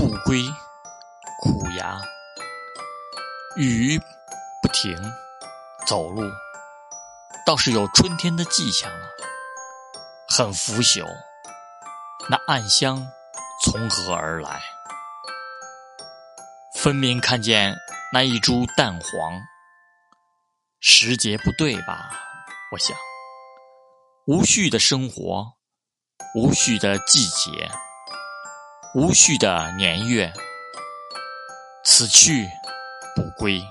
不归，苦牙，雨不停，走路倒是有春天的迹象了，很腐朽。那暗香从何而来？分明看见那一株淡黄，时节不对吧？我想，无序的生活，无序的季节。无序的年月，此去不归。